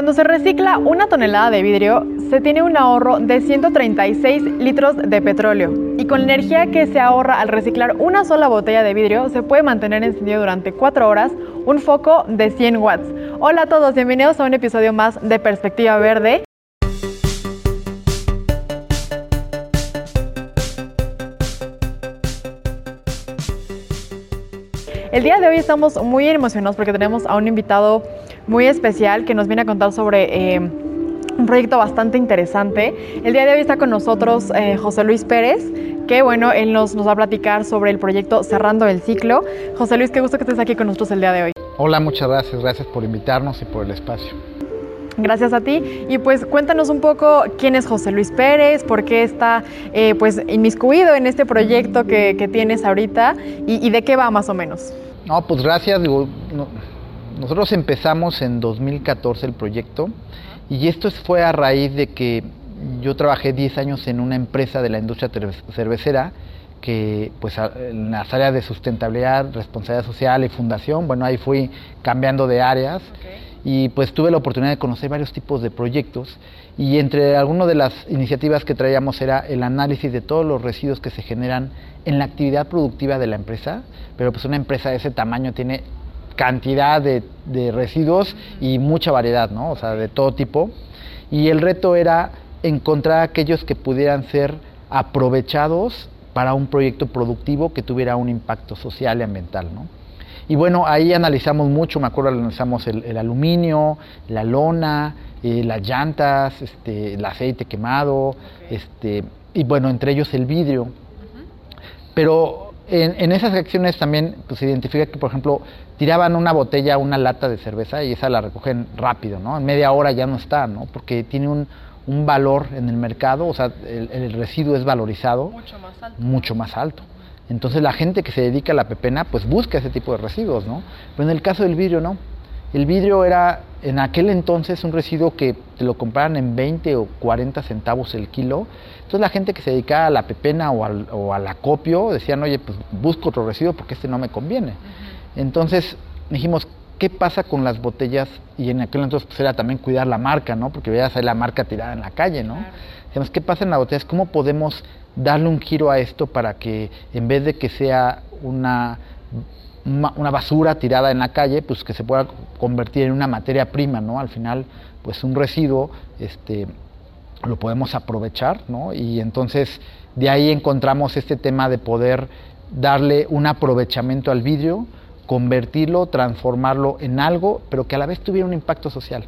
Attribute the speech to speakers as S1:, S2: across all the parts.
S1: Cuando se recicla una tonelada de vidrio, se tiene un ahorro de 136 litros de petróleo. Y con la energía que se ahorra al reciclar una sola botella de vidrio, se puede mantener encendido durante 4 horas un foco de 100 watts. Hola a todos, bienvenidos a un episodio más de Perspectiva Verde. El día de hoy estamos muy emocionados porque tenemos a un invitado muy especial que nos viene a contar sobre eh, un proyecto bastante interesante. El día de hoy está con nosotros eh, José Luis Pérez, que bueno, él nos, nos va a platicar sobre el proyecto Cerrando el Ciclo. José Luis, qué gusto que estés aquí con nosotros el día de hoy.
S2: Hola, muchas gracias, gracias por invitarnos y por el espacio.
S1: Gracias a ti. Y pues cuéntanos un poco quién es José Luis Pérez, por qué está eh, pues inmiscuido en este proyecto que, que tienes ahorita y, y, de qué va más o menos.
S2: No, pues gracias. Digo, no, nosotros empezamos en 2014 el proyecto y esto fue a raíz de que yo trabajé 10 años en una empresa de la industria cervecera que pues en las áreas de sustentabilidad, responsabilidad social y fundación, bueno, ahí fui cambiando de áreas. Okay y pues tuve la oportunidad de conocer varios tipos de proyectos y entre algunas de las iniciativas que traíamos era el análisis de todos los residuos que se generan en la actividad productiva de la empresa, pero pues una empresa de ese tamaño tiene cantidad de, de residuos y mucha variedad, ¿no? O sea, de todo tipo. Y el reto era encontrar aquellos que pudieran ser aprovechados para un proyecto productivo que tuviera un impacto social y ambiental, ¿no? Y bueno, ahí analizamos mucho, me acuerdo, analizamos el, el aluminio, la lona, eh, las llantas, este, el aceite quemado, okay. este, y bueno, entre ellos el vidrio. Uh -huh. Pero en, en, esas acciones también pues, se identifica que, por ejemplo, tiraban una botella, una lata de cerveza y esa la recogen rápido, ¿no? En media hora ya no está, ¿no? Porque tiene un, un valor en el mercado, o sea, el, el residuo es valorizado
S1: mucho más alto.
S2: Mucho más alto. Entonces la gente que se dedica a la pepena pues busca ese tipo de residuos, ¿no? Pero en el caso del vidrio no. El vidrio era en aquel entonces un residuo que te lo compraban en 20 o 40 centavos el kilo. Entonces la gente que se dedicaba a la pepena o al, o al acopio decían, oye, pues busco otro residuo porque este no me conviene. Entonces dijimos, ¿qué pasa con las botellas? Y en aquel entonces pues, era también cuidar la marca, ¿no? Porque veías ahí la marca tirada en la calle, ¿no? Claro. Dijimos, ¿qué pasa en las botellas? ¿Cómo podemos darle un giro a esto para que en vez de que sea una, una basura tirada en la calle, pues que se pueda convertir en una materia prima, ¿no? Al final, pues un residuo, este, lo podemos aprovechar, ¿no? Y entonces de ahí encontramos este tema de poder darle un aprovechamiento al vidrio, convertirlo, transformarlo en algo, pero que a la vez tuviera un impacto social.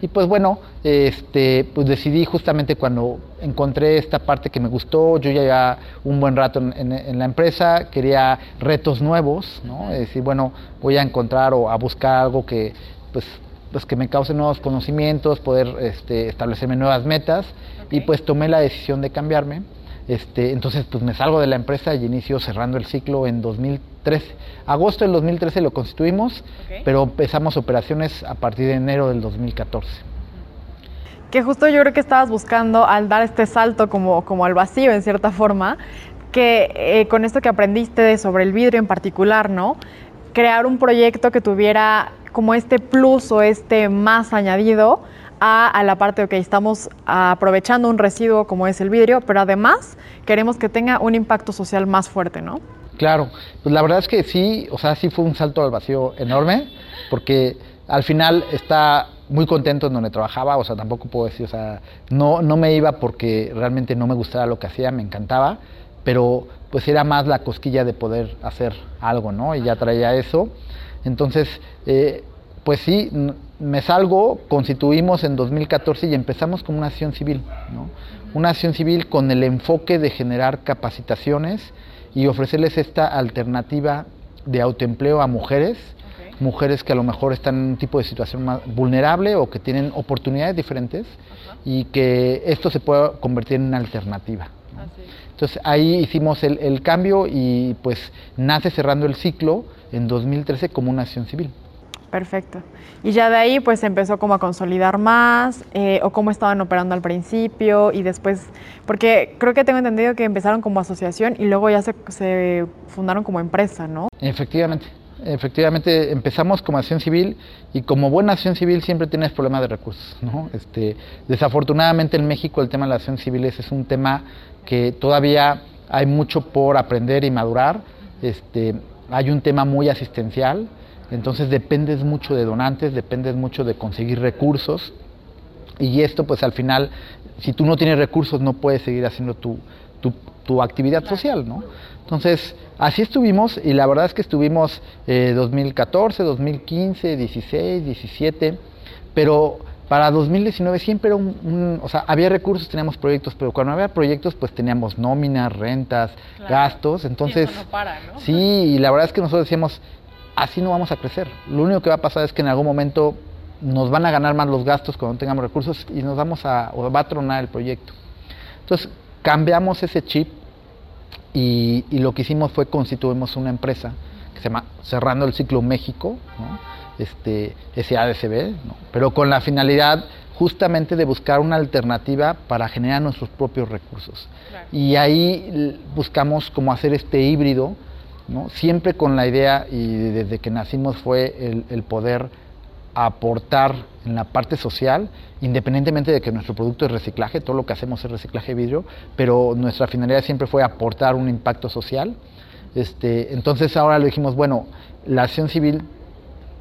S2: Y pues bueno, este, pues decidí justamente cuando encontré esta parte que me gustó, yo ya llevaba un buen rato en, en, en, la empresa, quería retos nuevos, ¿no? Es decir, bueno, voy a encontrar o a buscar algo que, pues, pues que me cause nuevos conocimientos, poder este, establecerme nuevas metas, okay. y pues tomé la decisión de cambiarme. Este, entonces, pues me salgo de la empresa y inicio cerrando el ciclo en 2013. Agosto del 2013 lo constituimos, okay. pero empezamos operaciones a partir de enero del 2014.
S1: Que justo yo creo que estabas buscando al dar este salto como, como al vacío, en cierta forma, que eh, con esto que aprendiste sobre el vidrio en particular, ¿no? Crear un proyecto que tuviera como este plus o este más añadido a, la parte que estamos aprovechando un residuo como es el vidrio, pero además queremos que tenga un impacto social más fuerte, ¿no?
S2: Claro, pues la verdad es que sí, o sea, sí fue un salto al vacío enorme, porque al final está muy contento en donde trabajaba, o sea, tampoco puedo decir, o sea, no, no me iba porque realmente no me gustaba lo que hacía, me encantaba, pero pues era más la cosquilla de poder hacer algo, ¿no? Y ya traía eso. Entonces, eh, pues sí, me salgo, constituimos en 2014 y empezamos como una acción civil, ¿no? Una acción civil con el enfoque de generar capacitaciones y ofrecerles esta alternativa de autoempleo a mujeres, okay. mujeres que a lo mejor están en un tipo de situación más vulnerable o que tienen oportunidades diferentes uh -huh. y que esto se pueda convertir en una alternativa. ¿no? Entonces ahí hicimos el, el cambio y pues nace cerrando el ciclo en 2013 como una acción civil.
S1: Perfecto. Y ya de ahí pues empezó como a consolidar más, eh, o cómo estaban operando al principio y después, porque creo que tengo entendido que empezaron como asociación y luego ya se, se fundaron como empresa, ¿no?
S2: Efectivamente. efectivamente empezamos como acción civil y como buena acción civil siempre tienes problemas de recursos, ¿no? Este, desafortunadamente en México el tema de la acción civil es, un tema que todavía hay mucho por aprender y madurar. Este, hay un tema muy asistencial, entonces dependes mucho de donantes, dependes mucho de conseguir recursos y esto pues al final, si tú no tienes recursos no puedes seguir haciendo tu, tu, actividad social, ¿no? Entonces, así estuvimos y la verdad es que estuvimos 2014, 2015, 16, 17, pero para 2019 siempre era un, o sea, había recursos, teníamos proyectos, pero cuando había proyectos pues teníamos nóminas, rentas, gastos, entonces...
S1: No para, ¿no?
S2: Sí, y la verdad es que nosotros decíamos, así no vamos a crecer. Lo único que va a pasar es que en algún momento nos van a ganar más los gastos cuando tengamos recursos y nos vamos a, o va a tronar el proyecto. Entonces, cambiamos ese chip y, lo que hicimos fue constituimos una empresa que se llama Cerrando el Ciclo México, ¿no? este, SADCB, pero con la finalidad justamente de buscar una alternativa para generar nuestros propios recursos. Y ahí buscamos cómo hacer este híbrido, ¿no? siempre con la idea, y desde que nacimos fue el, el poder aportar en la parte social, independientemente de que nuestro producto es reciclaje, todo lo que hacemos es reciclaje de vidrio, pero nuestra finalidad siempre fue aportar un impacto social. Este, entonces ahora le dijimos, bueno, la acción civil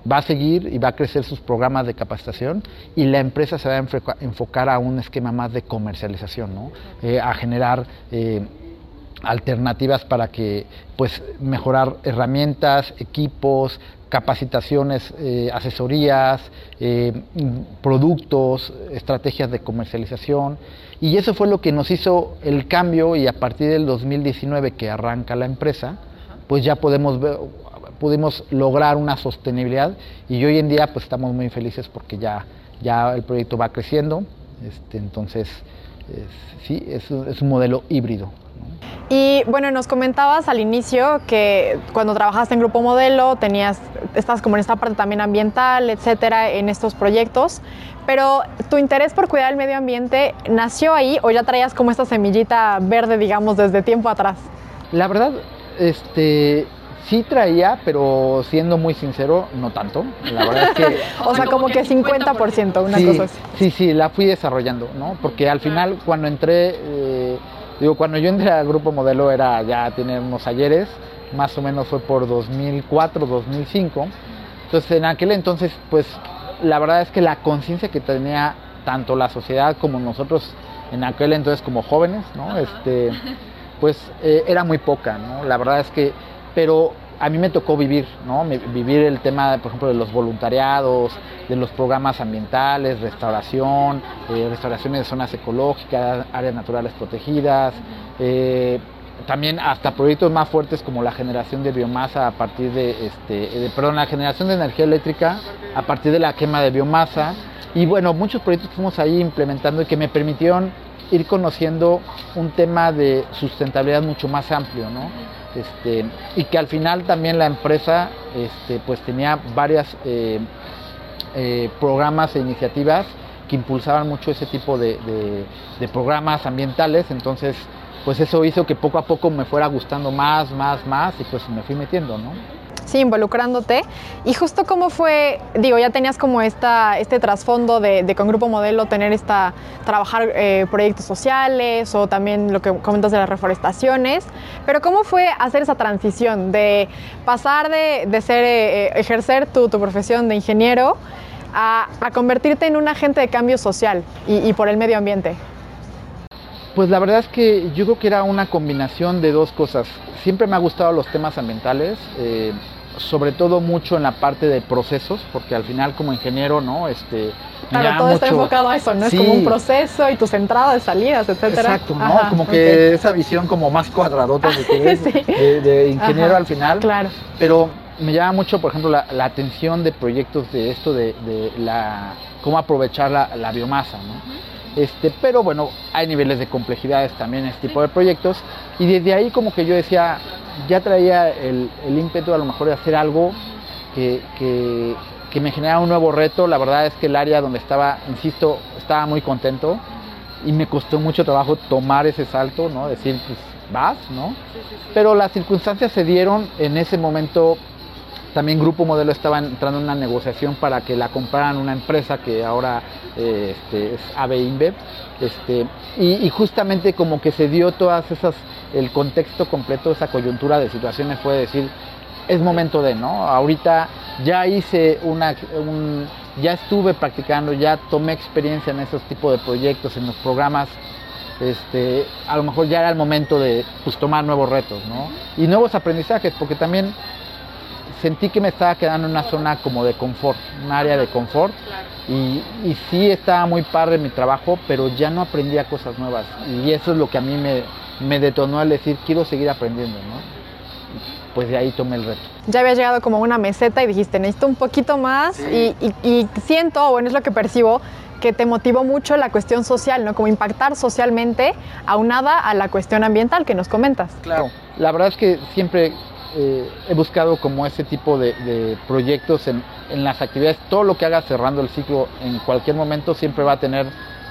S2: va a seguir y va a crecer sus programas de capacitación y la empresa se va a enfocar a un esquema más de comercialización, ¿no? Eh, a generar eh, alternativas para que pues mejorar herramientas, equipos, capacitaciones, eh, asesorías, eh, productos, estrategias de comercialización. Y eso fue lo que nos hizo el cambio y a partir del 2019 que arranca la empresa, pues ya podemos pudimos lograr una sostenibilidad y hoy en día pues estamos muy felices porque ya, ya el proyecto va creciendo. Este, entonces, sí, es, es un modelo híbrido.
S1: Y bueno, nos comentabas al inicio que cuando trabajaste en Grupo Modelo tenías, estás como en esta parte también ambiental, etcétera, en estos proyectos. Pero tu interés por cuidar el medio ambiente nació ahí o ya traías como esta semillita verde, digamos, desde tiempo atrás.
S2: La verdad, este, sí traía, pero siendo muy sincero, no tanto. La verdad es que...
S1: o sea, como que 50%, una cosa así.
S2: Sí, sí, la fui desarrollando, ¿no? Porque al final cuando entré... Eh, Digo, cuando yo entré al grupo modelo era ya tiene unos ayeres, más o menos fue por 2004, 2005. Entonces en aquel entonces, pues la verdad es que la conciencia que tenía tanto la sociedad como nosotros en aquel entonces como jóvenes, ¿no? Este, pues eh, era muy poca, ¿no? La verdad es que, pero a mí me tocó vivir, ¿no? Vivir el tema, por ejemplo, de los voluntariados, de los programas ambientales, restauración, eh, restauraciones de zonas ecológicas, áreas naturales protegidas, eh, también hasta proyectos más fuertes como la generación de biomasa a partir de, este, perdón, la generación de energía eléctrica a partir de la quema de biomasa. Y bueno, muchos proyectos que fuimos ahí implementando y que me permitieron ir conociendo un tema de sustentabilidad mucho más amplio, ¿no? Este, y que al final también la empresa este, pues tenía varias eh, eh, programas e iniciativas que impulsaban mucho ese tipo de, de, programas ambientales, entonces pues eso hizo que poco a poco me fuera gustando más, más, más y pues me fui metiendo, ¿no?
S1: Sí, involucrándote. Y justo cómo fue, digo, ya tenías como esta, este trasfondo de, con Grupo Modelo tener esta, trabajar eh, proyectos sociales o también lo que comentas de las reforestaciones, pero cómo fue hacer esa transición de pasar de, ser, eh, eh, ejercer tu, profesión de ingeniero a, convertirte en un agente de cambio social y, por el medio ambiente.
S2: Pues la verdad es que yo creo que era una combinación de dos cosas. Siempre me ha gustado los temas ambientales sobre todo mucho en la parte de procesos, porque al final como ingeniero, ¿no? Este,
S1: claro, todo está enfocado a eso, ¿no? Es como un proceso y tus entradas, salidas, etcétera.
S2: Exacto, ¿no? como que esa visión como más cuadradota de, de, ingeniero al final.
S1: Claro.
S2: Pero me llama mucho, por ejemplo, la, atención de proyectos de esto de, la cómo aprovechar la, biomasa, ¿no? Este, pero bueno, hay niveles de complejidades también en este tipo de proyectos y desde ahí como que yo decía, ya traía el, ímpetu a lo mejor de hacer algo que, me generara un nuevo reto. La verdad es que el área donde estaba, insisto, estaba muy contento y me costó mucho trabajo tomar ese salto, ¿no? Decir, pues vas, ¿no? Pero las circunstancias se dieron en ese momento. También Grupo Modelo estaba entrando en una negociación para que la compraran una empresa que ahora eh, este, es AB InBev. Este, y, justamente como que se dio todas esas, el contexto completo, esa coyuntura de situaciones fue decir, es momento de, ¿no? Ahorita ya hice una, ya estuve practicando, ya tomé experiencia en esos tipos de proyectos, en los programas este, a lo mejor ya era el momento de pues, tomar nuevos retos, ¿no? Y nuevos aprendizajes, porque también sentí que me estaba quedando en una zona como de confort, un área de confort. Y, y sí estaba muy padre mi trabajo, pero ya no aprendía cosas nuevas. Y eso es lo que a mí me, me detonó al decir, quiero seguir aprendiendo, ¿no? pues de ahí tomé el reto.
S1: Ya había llegado como una meseta y dijiste, necesito un poquito más y, y, y, siento, bueno, es lo que percibo, que te motivó mucho la cuestión social, ¿no? Como impactar socialmente aunada a la cuestión ambiental que nos comentas.
S2: Claro, la verdad es que siempre eh, he buscado como ese tipo de, proyectos en, las actividades. Todo lo que haga cerrando el ciclo en cualquier momento siempre va a tener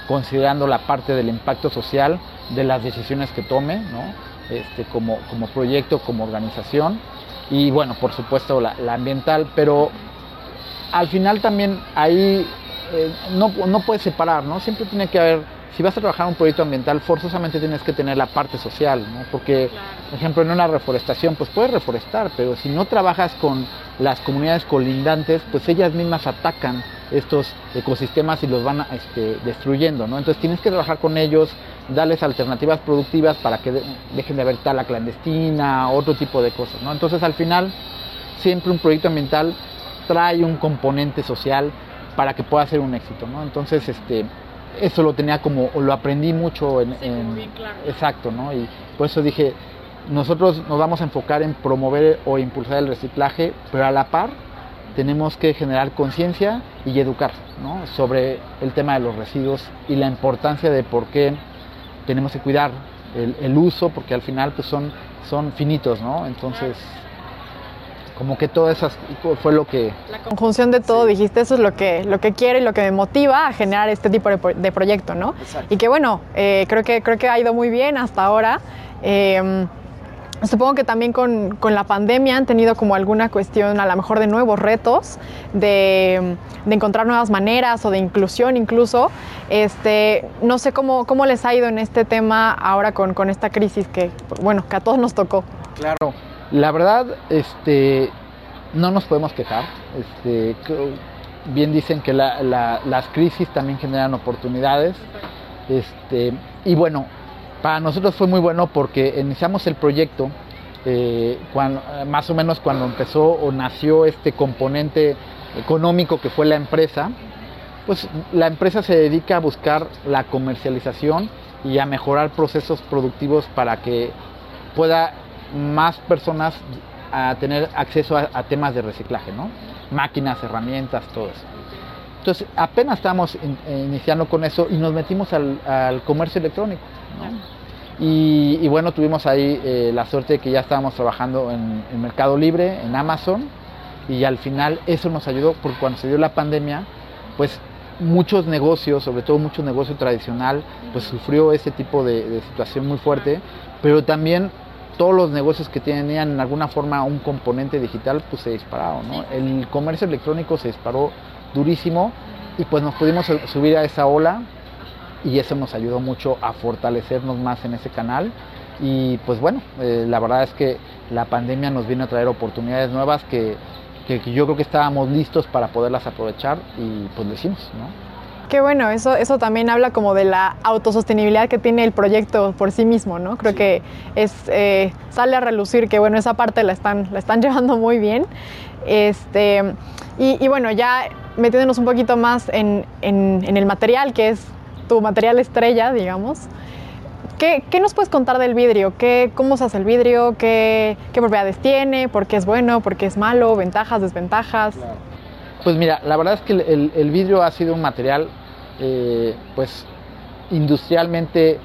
S2: considerando la parte del impacto social de las decisiones que tome, ¿no? este, como, como proyecto, como organización y bueno, por supuesto la, la ambiental, pero al final también ahí eh, no, no puedes separar, ¿no? Siempre tiene que haber, si vas a trabajar un proyecto ambiental, forzosamente tienes que tener la parte social, ¿no? Porque, por ejemplo, en una reforestación, pues puedes reforestar, pero si no trabajas con las comunidades colindantes, pues ellas mismas atacan estos ecosistemas y los van este, destruyendo, ¿no? Entonces tienes que trabajar con ellos, darles alternativas productivas para que dejen de haber tala clandestina, otro tipo de cosas, ¿no? Entonces al final siempre un proyecto ambiental trae un componente social para que pueda ser un éxito, ¿no? Entonces, este, eso lo tenía como, lo aprendí mucho en, exacto, ¿no? Y por eso dije, nosotros nos vamos a enfocar en promover o impulsar el reciclaje, pero a la par tenemos que generar conciencia y educar, ¿no? Sobre el tema de los residuos y la importancia de por qué tenemos que cuidar el, el uso, porque al final pues son, son finitos, ¿no? Entonces como que todo eso fue lo que...
S1: La conjunción de todo, dijiste, eso es lo que, lo que quiere y lo que me motiva a generar este tipo de, proyecto, ¿no? Y que bueno, eh, creo, que, creo que ha ido muy bien hasta ahora. Em, supongo que también con, con, la pandemia han tenido como alguna cuestión a lo mejor de nuevos retos, de, de encontrar nuevas maneras o de inclusión incluso. Este, no sé cómo, cómo les ha ido en este tema ahora con, con esta crisis que, bueno, que a todos nos tocó.
S2: Claro, la verdad, este, no nos podemos quejar. Este, bien dicen que las crisis también generan oportunidades. Este, y bueno, para nosotros fue muy bueno porque iniciamos el proyecto eh, cuando, más o menos cuando empezó o nació este componente económico que fue la empresa. Pues la empresa se dedica a buscar la comercialización y a mejorar procesos productivos para que pueda más personas a tener acceso a, temas de reciclaje, ¿no? Máquinas, herramientas, todo eso. Entonces, apenas estamos eh, iniciando con eso y nos metimos al, comercio electrónico. Y, bueno, tuvimos ahí eh, la suerte de que ya estábamos trabajando en, en, Mercado Libre, en Amazon, y al final eso nos ayudó porque cuando se dio la pandemia, pues muchos negocios, sobre todo mucho negocio tradicional, pues sufrió ese tipo de, de situación muy fuerte, pero también todos los negocios que tenían en alguna forma un componente digital, pues se dispararon, ¿no? El comercio electrónico se disparó durísimo y pues nos pudimos subir a esa ola y eso nos ayudó mucho a fortalecernos más en ese canal y pues bueno, eh, la verdad es que la pandemia nos vino a traer oportunidades nuevas que, que, que yo creo que estábamos listos para poderlas aprovechar y pues lo hicimos, ¿no?
S1: Qué bueno, eso, eso también habla como de la autosostenibilidad que tiene el proyecto por sí mismo, ¿no? Creo que es, eh, sale a relucir que, bueno, esa parte la están, la están llevando muy bien. Este, y, bueno, ya metiéndonos un poquito más en, en, el material, que es tu material estrella, digamos. ¿Qué, ¿Qué, nos puedes contar del vidrio? ¿Qué, ¿Cómo se hace el vidrio? ¿Qué, ¿Qué, propiedades tiene? ¿Por qué es bueno? ¿Por qué es malo? ¿Ventajas? ¿Desventajas?
S2: Pues mira, la verdad es que el, el vidrio ha sido un material eh, pues industrialmente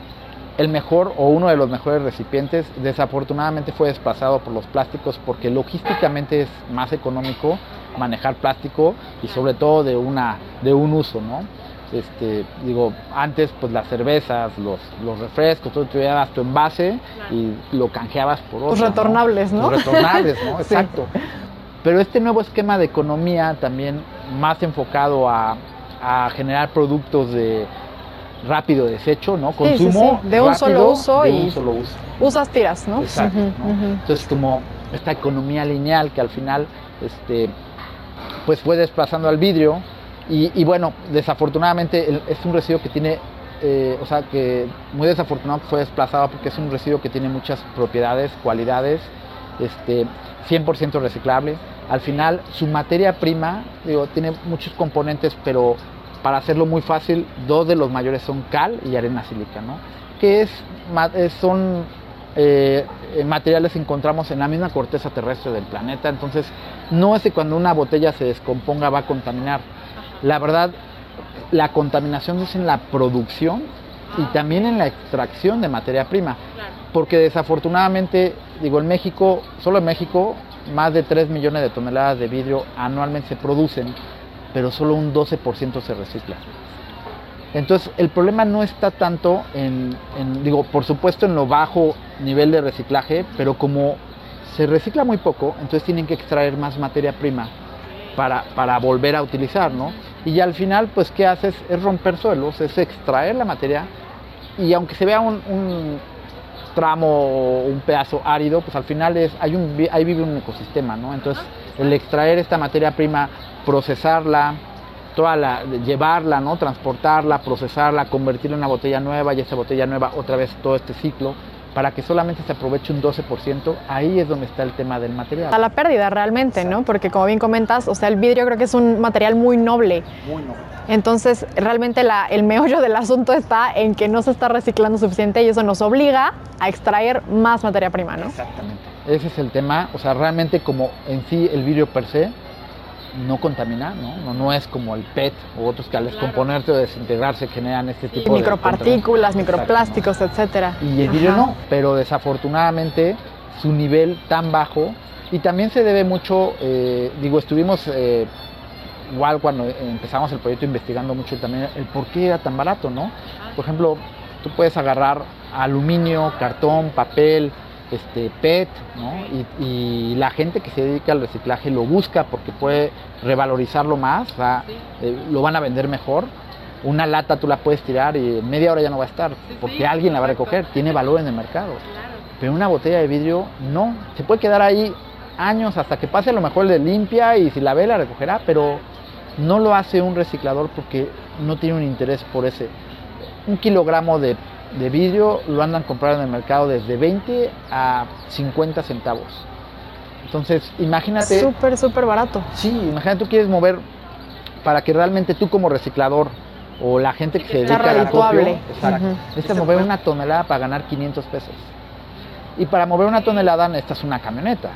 S2: el mejor o uno de los mejores recipientes. Desafortunadamente fue desplazado por los plásticos porque logísticamente es más económico manejar plástico y sobre todo de una de un uso, ¿no? Este, digo, antes pues las cervezas, los, los refrescos, todo tú llevabas tu envase y lo canjeabas por otro.
S1: Los retornables, ¿no?
S2: Los retornables, ¿no? Exacto. Pero este nuevo esquema de economía también más enfocado a, generar productos de rápido desecho, ¿no?
S1: Consumo de un solo uso
S2: de
S1: y
S2: un solo uso.
S1: usas tiras, ¿no?
S2: Exacto. Entonces como esta economía lineal que al final este, pues fue desplazando al vidrio y, bueno, desafortunadamente es un residuo que tiene, eh, o sea, que muy desafortunado que fue desplazado porque es un residuo que tiene muchas propiedades, cualidades, este, 100% reciclable. Al final su materia prima, digo, tiene muchos componentes, pero para hacerlo muy fácil, dos de los mayores son cal y arena sílica, ¿no? Que es, son eh, materiales que encontramos en la misma corteza terrestre del planeta, entonces no es que cuando una botella se descomponga va a contaminar. La verdad, la contaminación es en la producción y también en la extracción de materia prima, porque desafortunadamente, digo, en México, solo en México, más de 3 millones de toneladas de vidrio anualmente se producen, pero solo un 12% se recicla. Entonces, el problema no está tanto en, digo, por supuesto en lo bajo nivel de reciclaje, pero como se recicla muy poco, entonces tienen que extraer más materia prima para, para volver a utilizar, ¿no? Y al final, pues, ¿qué haces? Es romper suelos, es extraer la materia y aunque se vea un, un tramo, un pedazo árido, pues al final es, hay un, ahí vive un ecosistema, ¿no? Entonces, el extraer esta materia prima, procesarla, toda la, llevarla, ¿no? transportarla, procesarla, convertirla en una botella nueva y esa botella nueva otra vez todo este ciclo para que solamente se aproveche un 12%, ahí es donde está el tema del material.
S1: A la pérdida realmente, ¿no? Porque como bien comentas, o sea, el vidrio creo que es un material muy noble.
S2: Muy noble.
S1: Entonces, realmente la, el meollo del asunto está en que no se está reciclando suficiente y eso nos obliga a extraer más materia prima, ¿no?
S2: Exactamente. Ese es el tema, o sea, realmente como en sí el vidrio per se no contamina, ¿no? ¿no? es como el PET o otros que al descomponerse o desintegrarse generan este tipo
S1: de micropartículas, microplásticos, etcétera.
S2: Y el vidrio no, pero desafortunadamente su nivel tan bajo y también se debe mucho, eh, digo, estuvimos eh, igual cuando empezamos el proyecto investigando mucho también el por qué era tan barato, ¿no? Por ejemplo, tú puedes agarrar aluminio, cartón, papel, este, PET, ¿no? y, la gente que se dedica al reciclaje lo busca porque puede revalorizarlo más, eh, lo van a vender mejor. Una lata tú la puedes tirar y media hora ya no va a estar porque alguien la va a recoger, tiene valor en el mercado. Pero una botella de vidrio no, se puede quedar ahí años hasta que pase a lo mejor de limpia y si la ve la recogerá, pero no lo hace un reciclador porque no tiene un interés por ese. Un kilogramo de de vidrio lo andan comprando en el mercado desde 20 a 50 centavos. Entonces, imagínate.
S1: Súper, súper barato.
S2: Sí, imagínate tú quieres mover para que realmente tú como reciclador o la gente que se dedica al acopio, exacto, mover una tonelada para ganar 500 pesos. Y para mover una tonelada necesitas una camioneta.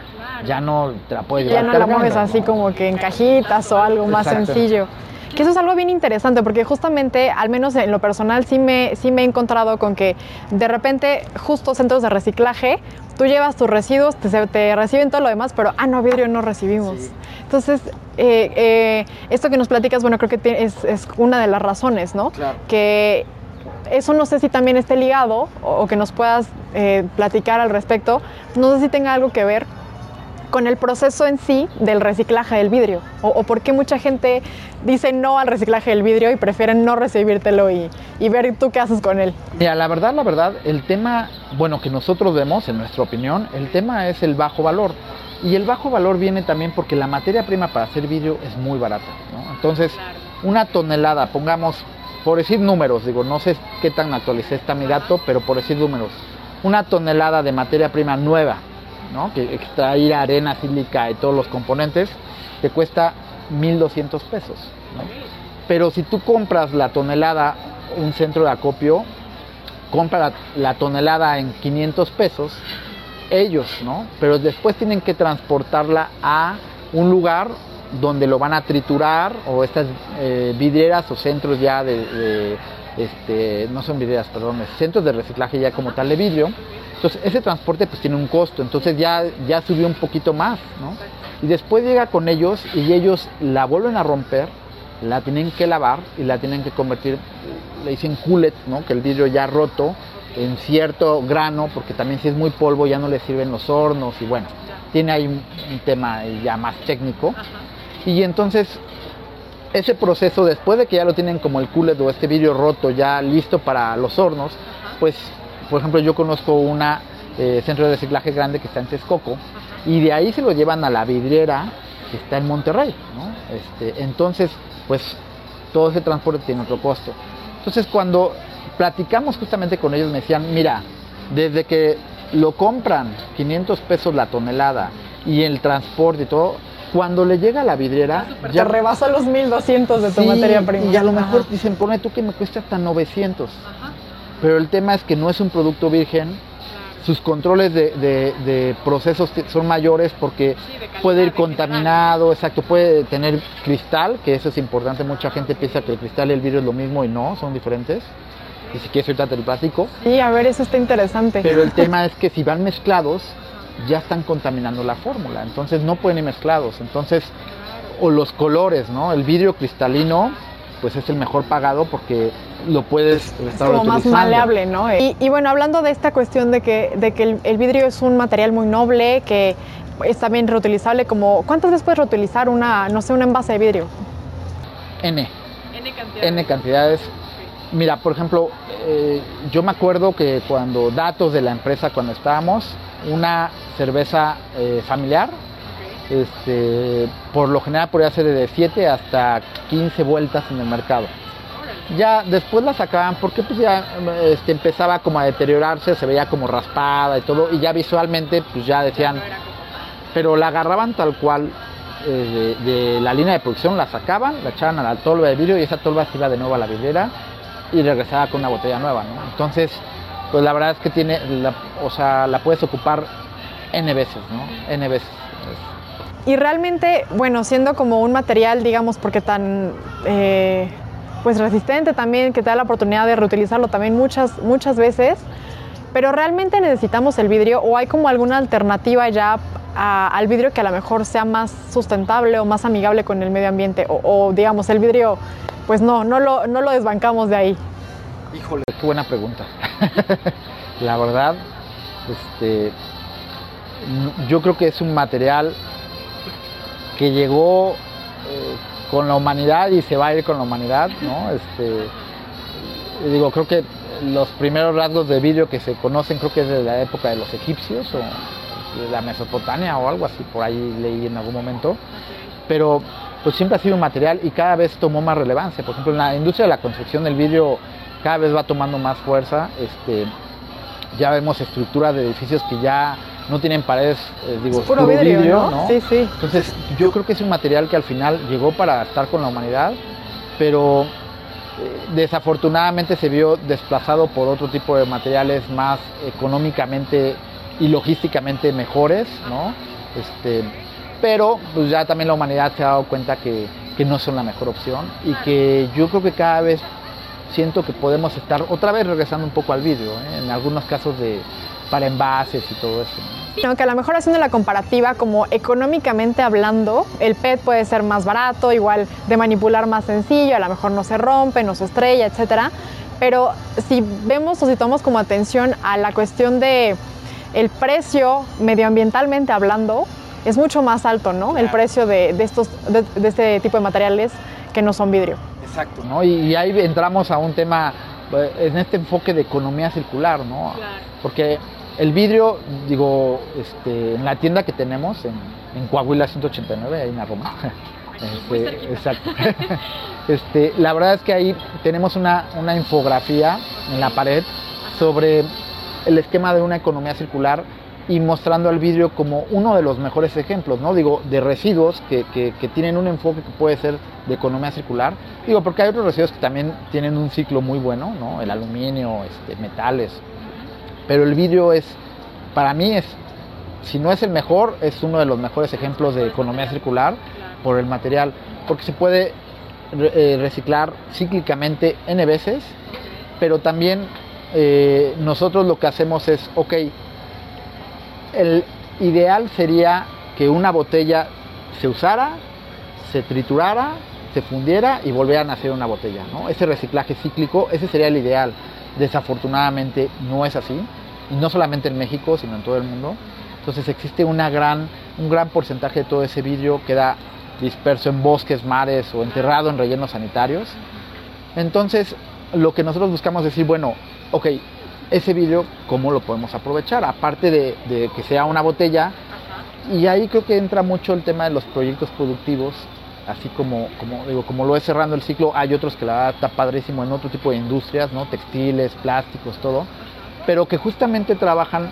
S2: Ya no te la puedes llevar.
S1: Ya no la mueves así como que en cajitas o algo más sencillo. Que eso es algo bien interesante porque justamente, al menos en lo personal, sí me, sí me he encontrado con que de repente justo centros de reciclaje, tú llevas tus residuos, te, te reciben todo lo demás, pero, ah, no, vidrio no recibimos. Entonces, eh, eh, esto que nos platicas, bueno, creo que es, es una de las razones, ¿no?
S2: Claro.
S1: Que eso no sé si también esté ligado o, que nos puedas eh, platicar al respecto. No sé si tenga algo que ver con el proceso en sí del reciclaje del vidrio? O, por qué mucha gente dice no al reciclaje del vidrio y prefieren no recibírtelo y, y, ver tú qué haces con él?
S2: Mira, la verdad, la verdad, el tema, bueno, que nosotros vemos, en nuestra opinión, el tema es el bajo valor. Y el bajo valor viene también porque la materia prima para hacer vidrio es muy barata. Entonces, una tonelada, pongamos, por decir números, digo, no sé qué tan actualicé está mi dato, pero por decir números, una tonelada de materia prima nueva que extraer arena, sílica y todos los componentes, te cuesta 1.200 pesos. Pero si tú compras la tonelada, un centro de acopio, compra la, tonelada en 500 pesos, ellos, ¿no? Pero después tienen que transportarla a un lugar donde lo van a triturar o estas eh, vidrieras o centros ya de, este, no son vidrieras, perdón, centros de reciclaje ya como tal de vidrio, entonces, ese transporte pues tiene un costo, entonces ya, ya subió un poquito más, ¿no? Y después llega con ellos y ellos la vuelven a romper, la tienen que lavar y la tienen que convertir, le dicen cullet, ¿no? Que el vidrio ya roto en cierto grano, porque también si es muy polvo ya no le sirven los hornos y bueno, tiene ahí un, tema ya más técnico. Y entonces ese proceso, después de que ya lo tienen como el cullet o este vidrio roto ya listo para los hornos, pues, por ejemplo, yo conozco una eh, centro de reciclaje grande que está en Texcoco y de ahí se lo llevan a la vidriera que está en Monterrey, este, entonces, pues todo ese transporte tiene otro costo. Entonces, cuando platicamos justamente con ellos, me decían, mira, desde que lo compran 500 pesos la tonelada y el transporte y todo, cuando le llega a la vidriera...
S1: ya rebasa los 1200 de tu materia prima.
S2: Y a lo mejor dicen, pone tú que me cuesta hasta 900. Pero el tema es que no es un producto virgen, sus controles de, procesos son mayores porque puede ir contaminado, exacto, puede tener cristal, que eso es importante, mucha gente piensa que el cristal y el vidrio es lo mismo y no, son diferentes. Y si quieres ahorita te lo platico.
S1: Sí, a ver, eso está interesante.
S2: Pero el tema es que si van mezclados, ya están contaminando la fórmula, entonces no pueden ir mezclados. Entonces, o los colores, ¿no? El vidrio cristalino, pues es el mejor pagado porque lo puedes
S1: estar como más maleable, ¿no? Y, bueno, hablando de esta cuestión de que, de que el, vidrio es un material muy noble, que es también reutilizable, como ¿cuántas veces puedes reutilizar una, no sé, un envase de vidrio?
S2: N. N cantidades. N cantidades. Mira, por ejemplo, eh, yo me acuerdo que cuando datos de la empresa, cuando estábamos, una cerveza eh, familiar, este, por lo general podría ser de 7 hasta 15 vueltas en el mercado. Ya después la sacaban porque pues ya este, empezaba como a deteriorarse, se veía como raspada y todo, y ya visualmente pues ya decían, pero la agarraban tal cual eh, de, la línea de producción, la sacaban, la echaban a la tolva de vidrio y esa tolva se iba de nuevo a la vidriera y regresaba con una botella nueva, Entonces, pues la verdad es que tiene, o sea, la puedes ocupar N veces, ¿no? N veces.
S1: Y realmente, bueno, siendo como un material, digamos, porque tan eh, pues resistente también, que te da la oportunidad de reutilizarlo también muchas, muchas veces, pero realmente necesitamos el vidrio o hay como alguna alternativa ya al vidrio que a lo mejor sea más sustentable o más amigable con el medio ambiente o, digamos el vidrio pues no, no lo, no lo desbancamos de ahí.
S2: Híjole, qué buena pregunta. la verdad, este, yo creo que es un material que llegó eh, con la humanidad y se va a ir con la humanidad, ¿no? Este, digo, creo que los primeros rasgos de vidrio que se conocen creo que es de la época de los egipcios o de la Mesopotamia o algo así, por ahí leí en algún momento, pero pues siempre ha sido un material y cada vez tomó más relevancia. Por ejemplo, en la industria de la construcción del vidrio cada vez va tomando más fuerza. Este, ya vemos estructuras de edificios que ya no tienen paredes, eh, digo,
S1: puro, vidrio, ¿no? Sí, sí.
S2: Entonces, yo creo que es un material que al final llegó para estar con la humanidad, pero eh, desafortunadamente se vio desplazado por otro tipo de materiales más económicamente y logísticamente mejores, ¿no? Este, pero pues ya también la humanidad se ha dado cuenta que, que no son la mejor opción y que yo creo que cada vez siento que podemos estar otra vez regresando un poco al vidrio, ¿eh? en algunos casos de para envases y todo eso.
S1: Aunque a lo mejor haciendo la comparativa, como económicamente hablando, el PET puede ser más barato, igual de manipular más sencillo, a lo mejor no se rompe, no se estrella, etcétera. Pero si vemos o si tomamos como atención a la cuestión de el precio medioambientalmente hablando, es mucho más alto, ¿no? El precio de, estos, de, este tipo de materiales que no son vidrio.
S2: Exacto, ¿no? Y, ahí entramos a un tema, eh, en este enfoque de economía circular, ¿no? Porque el vidrio, digo, este, en la tienda que tenemos, en, Coahuila 189, ahí en la Roma.
S1: Este, exacto.
S2: este, la verdad es que ahí tenemos una, una infografía en la pared sobre el esquema de una economía circular y mostrando al vidrio como uno de los mejores ejemplos, ¿no? Digo, de residuos que, que, que, tienen un enfoque que puede ser de economía circular. Digo, porque hay otros residuos que también tienen un ciclo muy bueno, ¿no? El aluminio, este, metales, pero el vidrio es, para mí es, si no es el mejor, es uno de los mejores ejemplos de economía circular por el material, porque se puede eh, reciclar cíclicamente N veces, pero también eh, nosotros lo que hacemos es, ok, el ideal sería que una botella se usara, se triturara, se fundiera y volvieran a hacer una botella. ¿no? Ese reciclaje cíclico, ese sería el ideal. Desafortunadamente no es así y no solamente en México, sino en todo el mundo. Entonces existe una gran, un gran porcentaje de todo ese vidrio queda disperso en bosques, mares o enterrado en rellenos sanitarios. Entonces lo que nosotros buscamos es decir, bueno, ok, ese vidrio, ¿cómo lo podemos aprovechar? Aparte de, de que sea una botella, y ahí creo que entra mucho el tema de los proyectos productivos, así como, como, digo, como lo es cerrando el ciclo, hay otros que la verdad está padrísimo en otro tipo de industrias, ¿no? textiles, plásticos, todo, pero que justamente trabajan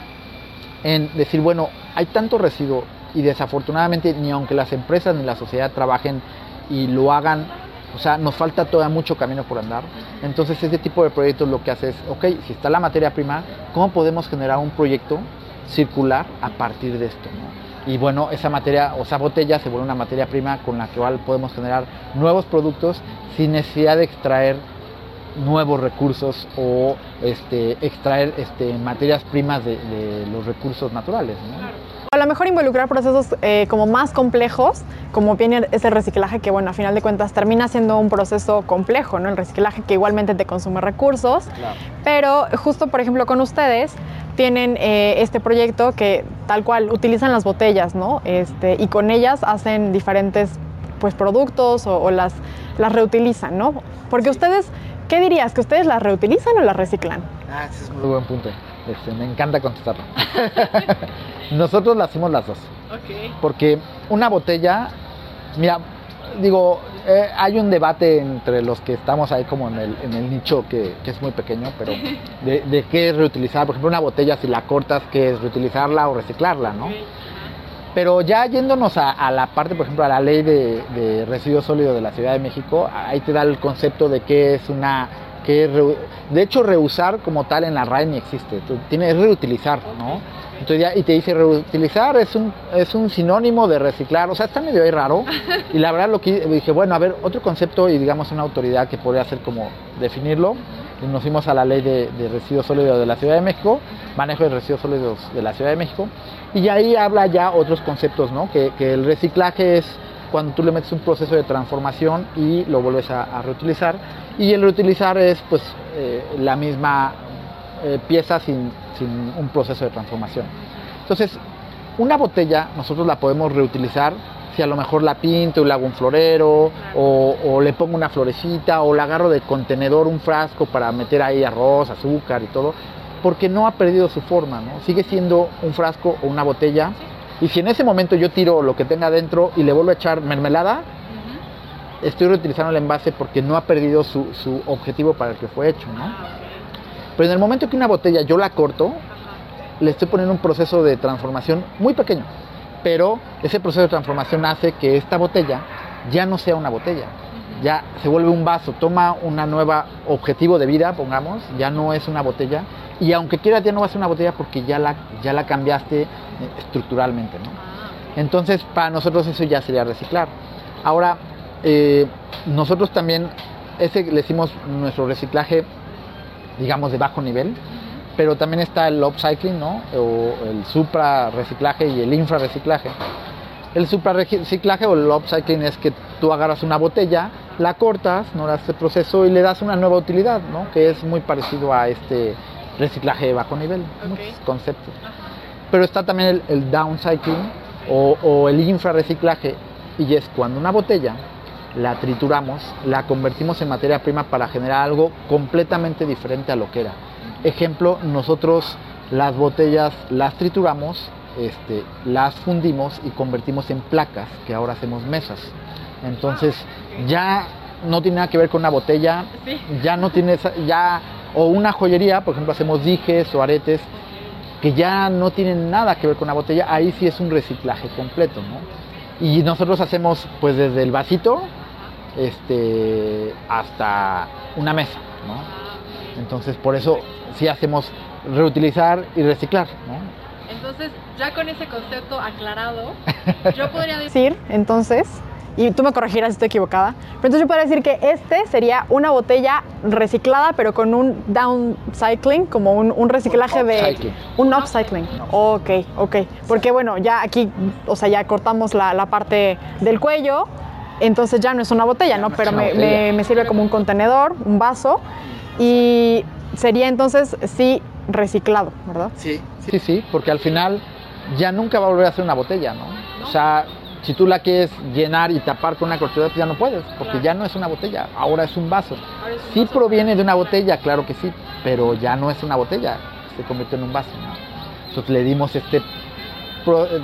S2: en decir, bueno, hay tanto residuo y desafortunadamente ni aunque las empresas ni la sociedad trabajen y lo hagan, o sea, nos falta todavía mucho camino por andar. Entonces este tipo de proyectos lo que hace es, ok, si está la materia prima, ¿cómo podemos generar un proyecto circular a partir de esto? Y bueno, esa materia o esa botella se vuelve una materia prima con la cual podemos generar nuevos productos sin necesidad de extraer nuevos recursos o este, extraer este, materias primas de, de los recursos naturales. ¿no?
S1: A lo mejor involucrar procesos eh, como más complejos, como viene ese reciclaje que, bueno, a final de cuentas termina siendo un proceso complejo, ¿no? El reciclaje que igualmente te consume recursos,
S2: Claro.
S1: pero justo, por ejemplo, con ustedes tienen eh, este proyecto que tal cual utilizan las botellas, ¿no? Este, y con ellas hacen diferentes pues, productos o, o las, las reutilizan, ¿no? Porque ustedes, ¿qué dirías? ¿Que ustedes las reutilizan o las reciclan?
S2: Ah, ese es muy buen punto. Este, me encanta contestarlo. Nosotros la hacemos las dos. Porque una botella, mira, digo, eh, hay un debate entre los que estamos ahí como en el, en el nicho que, que es muy pequeño, pero de, de qué es reutilizar. Por ejemplo, una botella, si la cortas, ¿qué es reutilizarla o reciclarla, no? Pero ya yéndonos a, a la parte, por ejemplo, a la ley de, de residuos sólidos de la Ciudad de México, ahí te da el concepto de qué es una... qué es reu- de hecho, reusar como tal en la RAE ni existe. Tú tienes reutilizar, ¿no? Entonces ya, y te dice reutilizar es un, es un sinónimo de reciclar. O sea, está medio ahí raro. Y la verdad lo que dije, bueno, a ver, otro concepto y digamos una autoridad que podría ser como definirlo. Y nos fuimos a la ley de, de residuos sólidos de la Ciudad de México, manejo de residuos sólidos de la Ciudad de México. Y ahí habla ya otros conceptos, ¿no? Que, que el reciclaje es cuando tú le metes un proceso de transformación y lo vuelves a, reutilizar. Y el reutilizar es pues eh, la misma eh, pieza sin, sin un proceso de transformación. Entonces, una botella nosotros la podemos reutilizar si a lo mejor la pinto y le hago un florero o, o le pongo una florecita o la agarro de contenedor un frasco para meter ahí arroz, azúcar y todo, porque no ha perdido su forma, ¿no? Sigue siendo un frasco o una botella y si en ese momento yo tiro lo que tenga dentro y le vuelvo a echar mermelada, estoy reutilizando el envase porque no ha perdido su, su objetivo para el que fue hecho, ¿no? Pero en el momento que una botella yo la corto, le estoy poniendo un proceso de transformación muy pequeño. Pero ese proceso de transformación hace que esta botella ya no sea una botella. Ya se vuelve un vaso, toma una nueva objetivo de vida, pongamos, ya no es una botella. Y aunque quieras, ya no va a ser una botella porque ya la, ya la cambiaste eh, estructuralmente, ¿no? Entonces, para nosotros eso ya sería reciclar. Ahora, eh, nosotros también, ese le decimos nuestro reciclaje, digamos, de bajo nivel, pero también está el upcycling, ¿no? O el supra reciclaje y el infra reciclaje. El supra reciclaje o el upcycling es que tú agarras una botella, la cortas, no le haces el proceso y le das una nueva utilidad, ¿no? Que es muy parecido a este reciclaje de bajo nivel, muchos conceptos. Pero está también el, el downcycling o, o el infrarreciclaje y es cuando una botella la trituramos, la convertimos en materia prima para generar algo completamente diferente a lo que era. Ejemplo, nosotros las botellas las trituramos, este, las fundimos y convertimos en placas, que ahora hacemos mesas. Entonces ya no tiene nada que ver con una botella, ya no tiene esa- ya o una joyería, por ejemplo, hacemos dijes o aretes que ya no tienen nada que ver con una botella, ahí sí es un reciclaje completo, ¿no? Y nosotros hacemos pues desde el vasito este, hasta una mesa, ¿no? Entonces por eso sí hacemos reutilizar y reciclar, ¿no?
S3: Entonces, ya con ese concepto aclarado, yo podría decir
S1: decir, entonces, y tú me corregirás si estoy equivocada, pero entonces yo podría decir que este sería una botella reciclada, pero con un downcycling, como un, un reciclaje de...
S2: Upcycling.
S1: Un upcycling. Ok, ok. Porque bueno, ya aquí, o sea, ya cortamos la, la parte del cuello, entonces ya no es una botella, ¿no? Pero
S2: una
S1: me,
S2: botella.
S1: me- me sirve como un contenedor, un vaso, y sería entonces sí reciclado, ¿verdad?
S2: Sí, sí, sí, porque al final ya nunca va a volver a ser una botella, ¿no? O sea, si tú la quieres llenar y tapar con una cortina, pues ya no puedes, porque ya no es una botella, ahora es un vaso. Sí proviene de una botella, claro que sí, pero ya no es una botella, se convirtió en un vaso. Entonces le dimos este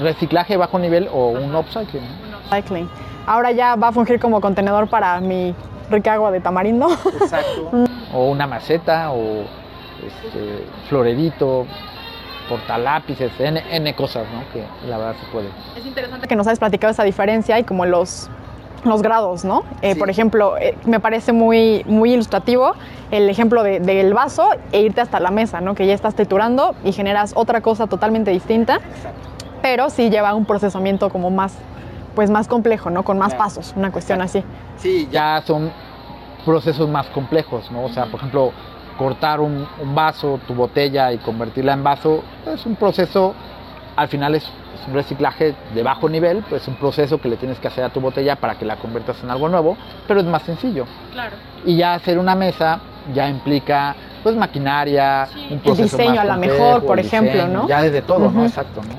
S2: reciclaje bajo nivel o un upcycling.
S1: Upcycling. Ahora ya va a fungir como contenedor para mi rica agua de tamarindo.
S2: Exacto. o una maceta o este, florerito, portalápices, N, N cosas, ¿no? Que la verdad se puede.
S1: Es interesante que nos hayas platicado esa diferencia y como los los grados, ¿no? Eh, por ejemplo, eh, me parece muy, muy ilustrativo el ejemplo del vaso e irte hasta la mesa, ¿no? Que ya estás triturando y generas otra cosa totalmente distinta, pero sí lleva un procesamiento como más, pues más complejo, ¿no? Con más pasos, una cuestión así.
S2: Sí, ya son procesos más complejos, ¿no? O sea, por ejemplo, cortar un, vaso, tu botella y convertirla en vaso, es un proceso, al final es, un reciclaje de bajo nivel, pues es un proceso que le tienes que hacer a tu botella para que la conviertas en algo nuevo, pero es más sencillo.
S3: Claro.
S2: Y ya hacer una mesa ya implica pues maquinaria, un proceso
S1: el diseño a lo mejor, por ejemplo, ¿no?
S2: Ya desde todo, ¿no? Exacto, ¿no?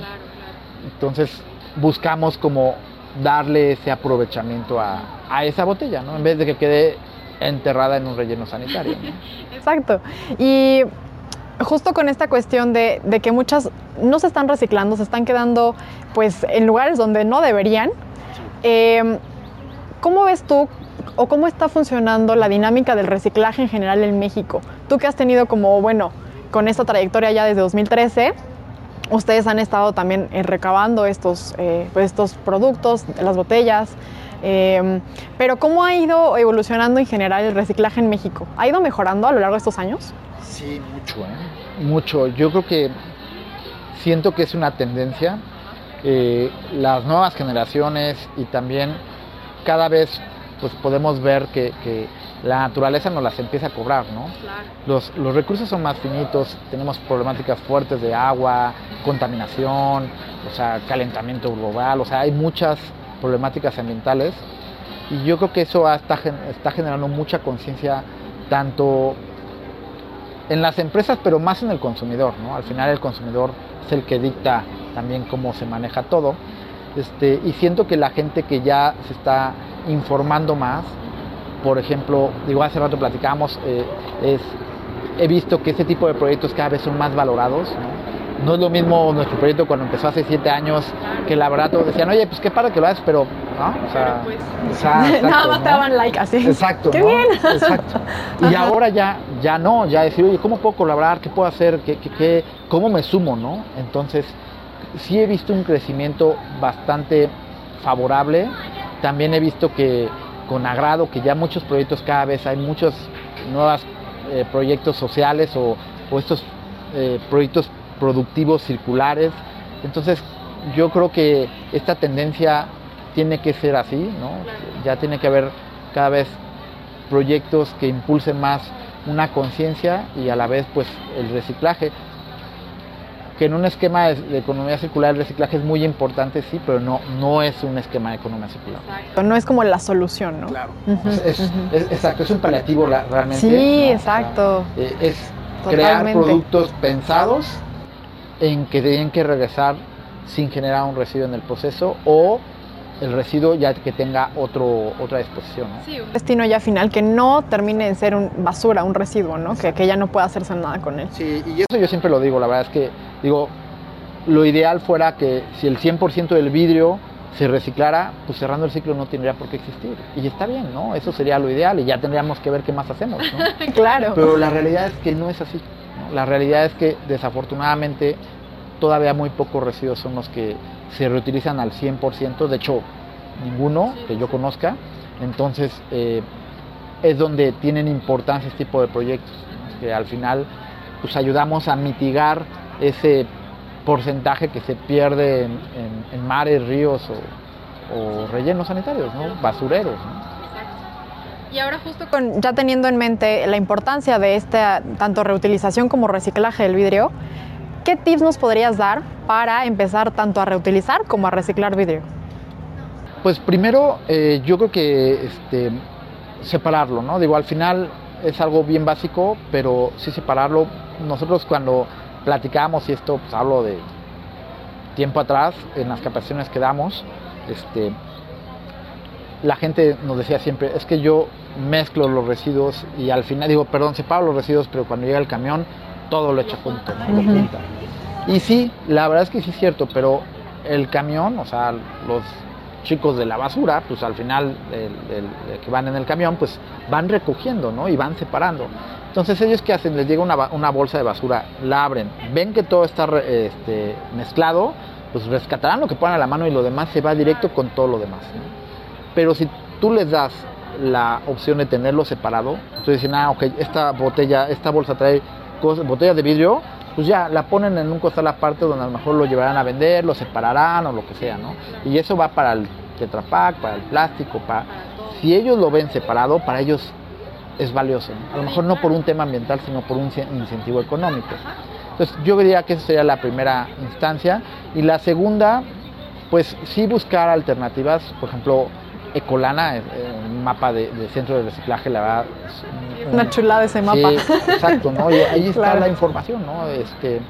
S2: Entonces buscamos como darle ese aprovechamiento a, a esa botella, ¿no? En vez de que quede enterrada en un relleno sanitario.
S1: Exacto. Y justo con esta cuestión de, que muchas no se están reciclando, se están quedando pues en lugares donde no deberían. Em, ¿Cómo ves tú o cómo está funcionando la dinámica del reciclaje en general en México? Tú que has tenido como, bueno, con esta trayectoria ya desde 2013, ustedes han estado también eh, recabando estos, eh, pues, estos productos, las botellas. Em, pero ¿cómo ha ido evolucionando en general el reciclaje en México? ¿Ha ido mejorando a lo largo de estos años?
S2: Sí, mucho, ¿eh? Mucho. Yo creo que siento que es una tendencia. Eh, las nuevas generaciones y también cada vez pues podemos ver que, la naturaleza nos las empieza a cobrar, ¿no? Los, los, recursos son más finitos, tenemos problemáticas fuertes de agua, contaminación, o sea, calentamiento global, o sea, hay muchas problemáticas ambientales y yo creo que eso está, está generando mucha conciencia tanto en las empresas, pero más en el consumidor, ¿no? Al final el consumidor es el que dicta también cómo se maneja todo. Este, y siento que la gente que ya se está informando más, por ejemplo, digo, hace rato platicábamos, eh, es, he visto que ese tipo de proyectos cada vez son más valorados, no es lo mismo nuestro proyecto cuando empezó hace siete años, que la verdad todos decían, oye, pues qué padre que lo haces, pero, ¿no? O sea,
S1: pues, nada más te daban like así.
S2: Exacto.
S1: Qué bien.
S2: Exacto. Y ahora ya, ya no, ya decir, oye, ¿cómo puedo colaborar? ¿Qué puedo hacer? ¿Qué, qué, qué, ¿Cómo me sumo, no? Entonces, sí he visto un crecimiento bastante favorable. También he visto que con agrado que ya muchos proyectos cada vez hay muchos nuevos eh, proyectos sociales o, o estos eh, proyectos productivos circulares. Entonces, yo creo que esta tendencia tiene que ser así, ¿no? Ya tiene que haber cada vez proyectos que impulsen más una conciencia y a la vez pues el reciclaje que en un esquema de, economía circular el reciclaje es muy importante, sí, pero no, no es un esquema de economía circular.
S1: No es como la solución, ¿no?
S2: Claro. es, exacto, es un paliativo realmente.
S1: Sí, exacto.
S2: Eh, es crear productos pensados en que tienen que regresar sin generar un residuo en el proceso o el residuo ya que tenga otro, otra disposición.
S1: un destino ya final que no termine en ser un basura, un residuo, ¿no? Que, que, ya no pueda hacerse nada con él.
S2: Sí, y eso yo siempre lo digo, la verdad es que digo, lo ideal fuera que si el 100% del vidrio se reciclara, pues cerrando el ciclo no tendría por qué existir. Y está bien, ¿no? Eso sería lo ideal y ya tendríamos que ver qué más hacemos, ¿no?
S1: claro.
S2: Pero la realidad es que no es así. La realidad es que desafortunadamente todavía muy pocos residuos son los que se reutilizan al 100%, de hecho ninguno que yo conozca, entonces eh, es donde tienen importancia este tipo de proyectos, que al final pues ayudamos a mitigar ese porcentaje que se pierde en, mares, ríos o, rellenos sanitarios, ¿no? basureros.
S1: Y ahora justo con ya teniendo en mente la importancia de esta tanto reutilización como reciclaje del vidrio, ¿qué tips nos podrías dar para empezar tanto a reutilizar como a reciclar vidrio?
S2: Pues primero eh, yo creo que este, separarlo, ¿no? Digo, al final es algo bien básico, pero sí separarlo. Nosotros cuando platicamos, y esto pues hablo de tiempo atrás, en las capacitaciones que damos, este, la gente nos decía siempre, es que yo mezclo los residuos y al final, digo, perdón, separo los residuos, pero cuando llega el camión, todo lo echa junto, Y sí, la verdad es que sí es cierto, pero el camión, o sea, los chicos de la basura, pues al final que van en el camión, pues van recogiendo, ¿no? Y van separando. Entonces ellos qué hacen, les llega una, bolsa de basura, la abren, ven que todo está este, mezclado, pues rescatarán lo que ponen a la mano y lo demás se va directo con todo lo demás. Pero si tú les das la opción de tenerlo separado, entonces dicen, ah, ok, esta botella, esta bolsa trae botellas de vidrio, pues ya la ponen en un costal aparte donde a lo mejor lo llevarán a vender, lo separarán o lo que sea, ¿no? Y eso va para el Tetra Pak, para el plástico, para... Si ellos lo ven separado, para ellos es valioso. A lo mejor no por un tema ambiental, sino por un incentivo económico. Entonces yo diría que esa sería la primera instancia. Y la segunda, pues sí buscar alternativas, por ejemplo, Ecolana, un mapa de, centro de reciclaje, la verdad.
S1: Una chulada ese mapa.
S2: Sí, exacto, ¿no? Y ahí está la información, ¿no? Este,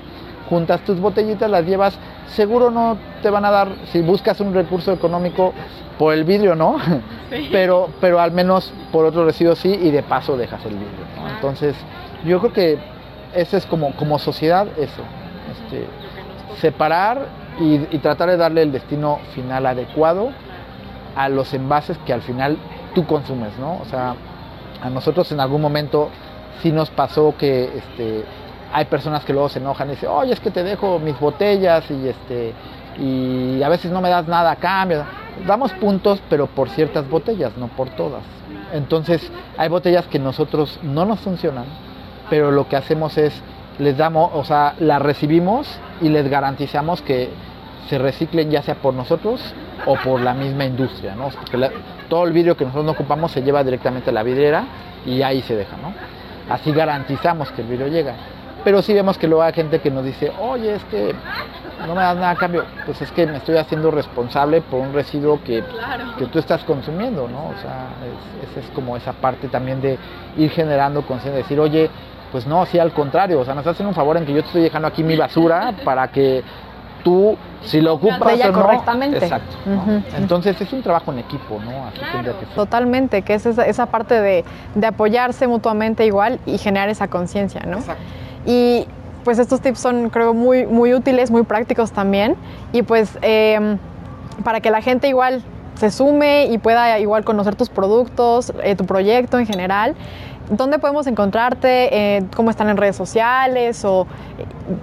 S2: juntas tus botellitas, las llevas, seguro no te van a dar, si buscas un recurso económico, por el vidrio no, pero, pero al menos por otro residuo sí y de paso dejas el vidrio. Entonces, yo creo que ese es como, como sociedad eso, este, separar y, tratar de darle el destino final adecuado a los envases que al final tú consumes, ¿no? O sea, a nosotros en algún momento sí nos pasó que este, hay personas que luego se enojan y dicen, oye, es que te dejo mis botellas y este y a veces no me das nada a cambio damos puntos, pero por ciertas botellas, no por todas. Entonces, hay botellas que nosotros no nos funcionan, pero lo que hacemos es, les damos, o sea, las recibimos y les garantizamos que se reciclen ya sea por nosotros o por la misma industria, ¿no? Porque todo el vidrio que nosotros no ocupamos se lleva directamente a la vidriera y ahí se deja, ¿no? Así garantizamos que el vidrio llega. Pero sí vemos que luego hay gente que nos dice, oye, es que no me das nada a cambio. Pues es que me estoy haciendo responsable por un residuo que, que tú estás consumiendo, ¿no? O sea, esa es, como esa parte también de ir generando conciencia, decir, oye, pues no, sí, al contrario, o sea, nos hacen un favor en que yo te estoy dejando aquí mi basura para que tú, si lo ocupas o no,
S1: correctamente.
S2: Exacto. Entonces es un trabajo en equipo, ¿no? Así
S1: que Totalmente, que es esa, esa parte de, de, apoyarse mutuamente igual y generar esa conciencia, ¿no? Exacto. Y pues estos tips son creo muy, muy útiles, muy prácticos también. Y pues em, para que la gente igual se sume y pueda igual conocer tus productos, eh, tu proyecto en general. ¿Dónde podemos encontrarte? Eh, ¿Cómo están en redes sociales? O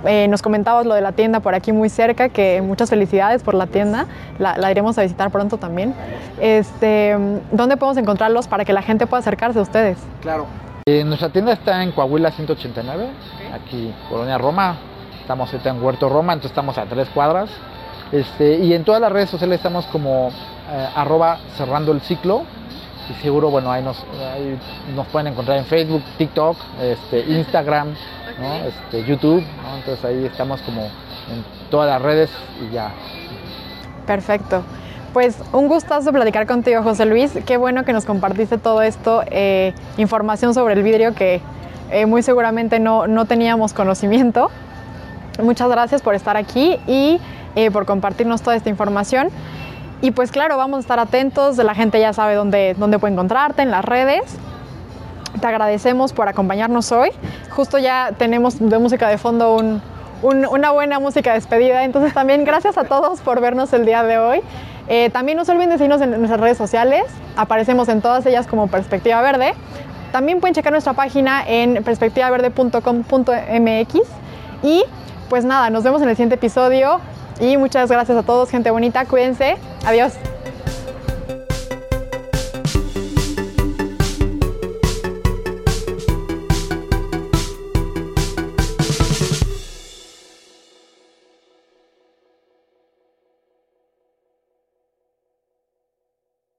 S1: eh, nos comentabas lo de la tienda por aquí muy cerca, que muchas felicidades por la tienda. La, la, iremos a visitar pronto también. Este, ¿Dónde podemos encontrarlos para que la gente pueda acercarse a ustedes?
S2: Claro, eh, nuestra tienda está en Coahuila 189, aquí Colonia Roma. Estamos ahorita en Huerto Roma, entonces estamos a tres cuadras. Este, y en todas las redes sociales estamos como eh, arroba cerrando el ciclo. Y seguro, bueno, ahí nos, nos pueden encontrar en Facebook, TikTok, este, Instagram, este, YouTube. Entonces ahí estamos como en todas las redes y ya.
S1: Perfecto. Pues un gustazo platicar contigo, José Luis. Qué bueno que nos compartiste todo esto, eh, información sobre el vidrio que eh, muy seguramente no, no, teníamos conocimiento. Muchas gracias por estar aquí y eh, por compartirnos toda esta información. Y pues claro, vamos a estar atentos, la gente ya sabe dónde, dónde puede encontrarte, en las redes. Te agradecemos por acompañarnos hoy. Justo ya tenemos de música de fondo un, una buena música de despedida. Entonces también gracias a todos por vernos el día de hoy. Eh, también no se olviden de seguirnos en nuestras redes sociales. Aparecemos en todas ellas como Perspectiva Verde. También pueden checar nuestra página en perspectivaverde.com.mx. Y pues nada, nos vemos en el siguiente episodio. Y muchas gracias a todos, gente bonita. Cuídense. Adiós.